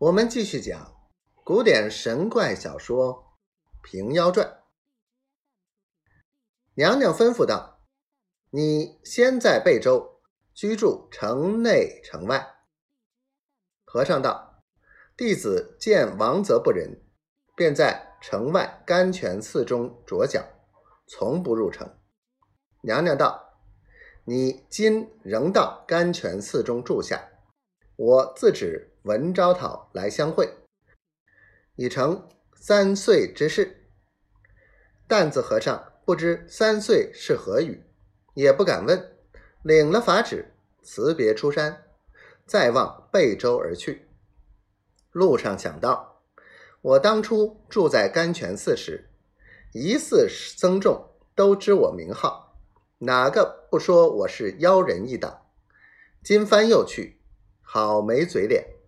我们继续讲古典神怪小说《平妖传》。娘娘吩咐道：“你先在贝州居住，城内城外。”和尚道：“弟子见王泽不仁，便在城外甘泉寺中着脚，从不入城。”娘娘道：“你今仍到甘泉寺中住下，我自指。”文昭讨来相会，已成三岁之事。担子和尚不知三岁是何语，也不敢问，领了法旨，辞别出山，再往贝州而去。路上想到，我当初住在甘泉寺时，疑似僧众都知我名号，哪个不说我是妖人一党？今番又去，好没嘴脸。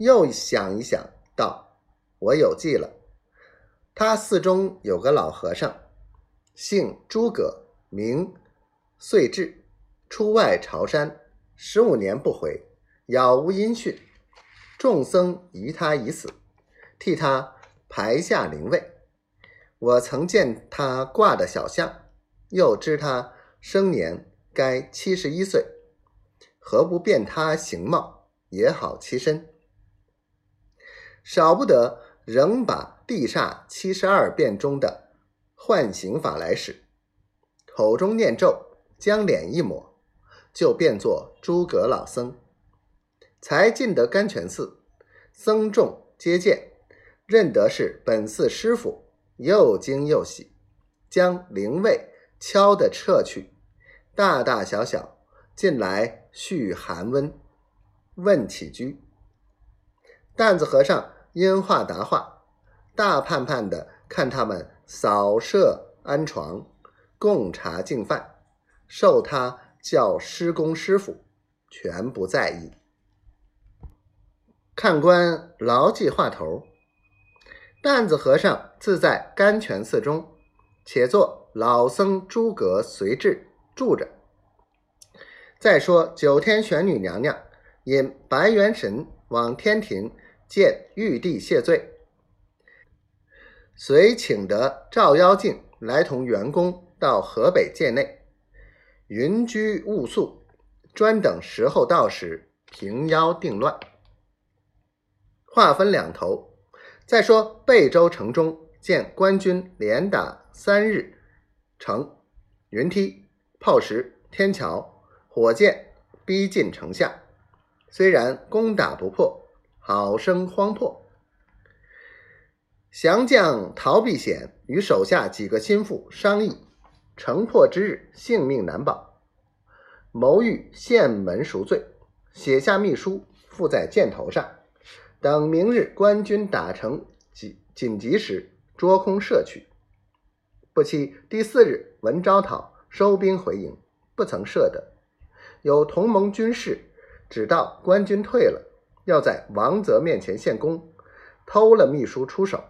又想一想，道：“我有计了。他寺中有个老和尚，姓诸葛，名遂至，出外朝山十五年不回，杳无音讯。众僧疑他已死，替他排下灵位。我曾见他挂的小像，又知他生年该七十一岁，何不变他形貌，也好栖身？”少不得仍把地煞七十二变中的唤醒法来使，口中念咒，将脸一抹，就变作诸葛老僧。才进得甘泉寺，僧众接见，认得是本寺师傅，又惊又喜，将灵位敲得撤去，大大小小进来续寒温，问起居。担子和尚。因话答话，大盼盼的看他们扫舍安床，供茶敬饭，受他叫师公师傅，全不在意。看官牢记话头。担子和尚自在甘泉寺中，且做老僧诸葛随至住着。再说九天玄女娘娘引白元神往天庭。见玉帝谢罪，遂请得照妖镜来同员工到河北界内，云居雾宿，专等时候到时平妖定乱。话分两头，再说贝州城中见官军连打三日，城云梯、炮石、天桥、火箭逼近城下，虽然攻打不破。好生慌迫，降将陶必显与手下几个心腹商议，城破之日性命难保，谋欲献门赎罪，写下密书附在箭头上，等明日官军打成紧紧急时，捉空射去。不期第四日，文昭讨收兵回营，不曾射得。有同盟军士只道官军退了。要在王泽面前献功，偷了秘书出手，